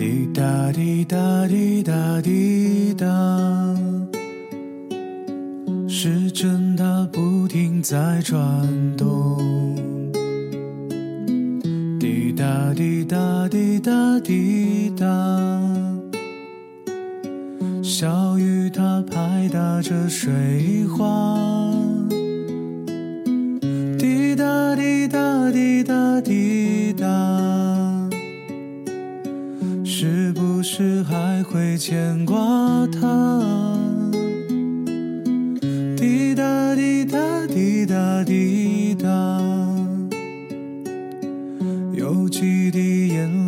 滴答滴答滴答滴答，时针它不停在转动。滴答滴答滴答滴答，小雨它拍打着水花。滴答滴答滴答滴答，是不是还会牵挂他？滴答滴答滴答滴答，有几滴眼泪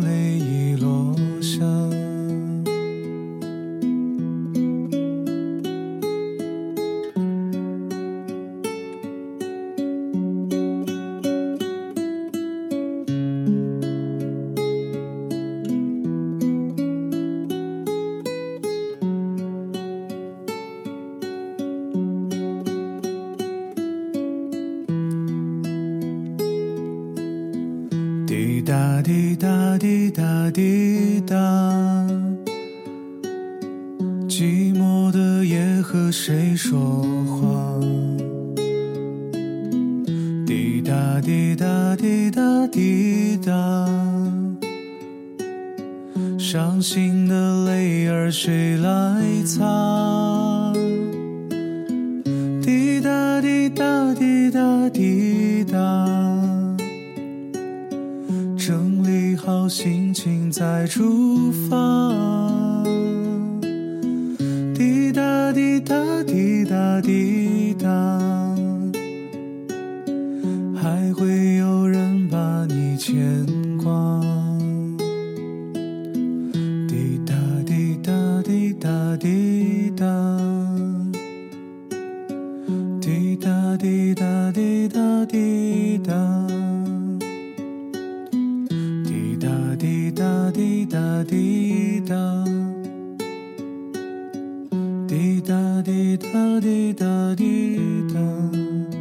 滴答滴答滴答滴答，寂寞的夜和谁说话？滴答滴答滴答滴答，伤心的泪儿谁来擦？滴答滴答滴答滴答。心情再出发。滴答滴答滴答滴答，还会有人把你牵挂。滴答滴答滴答滴答，滴答滴答滴答滴答。滴答滴答滴答滴答，滴答滴答滴答滴答。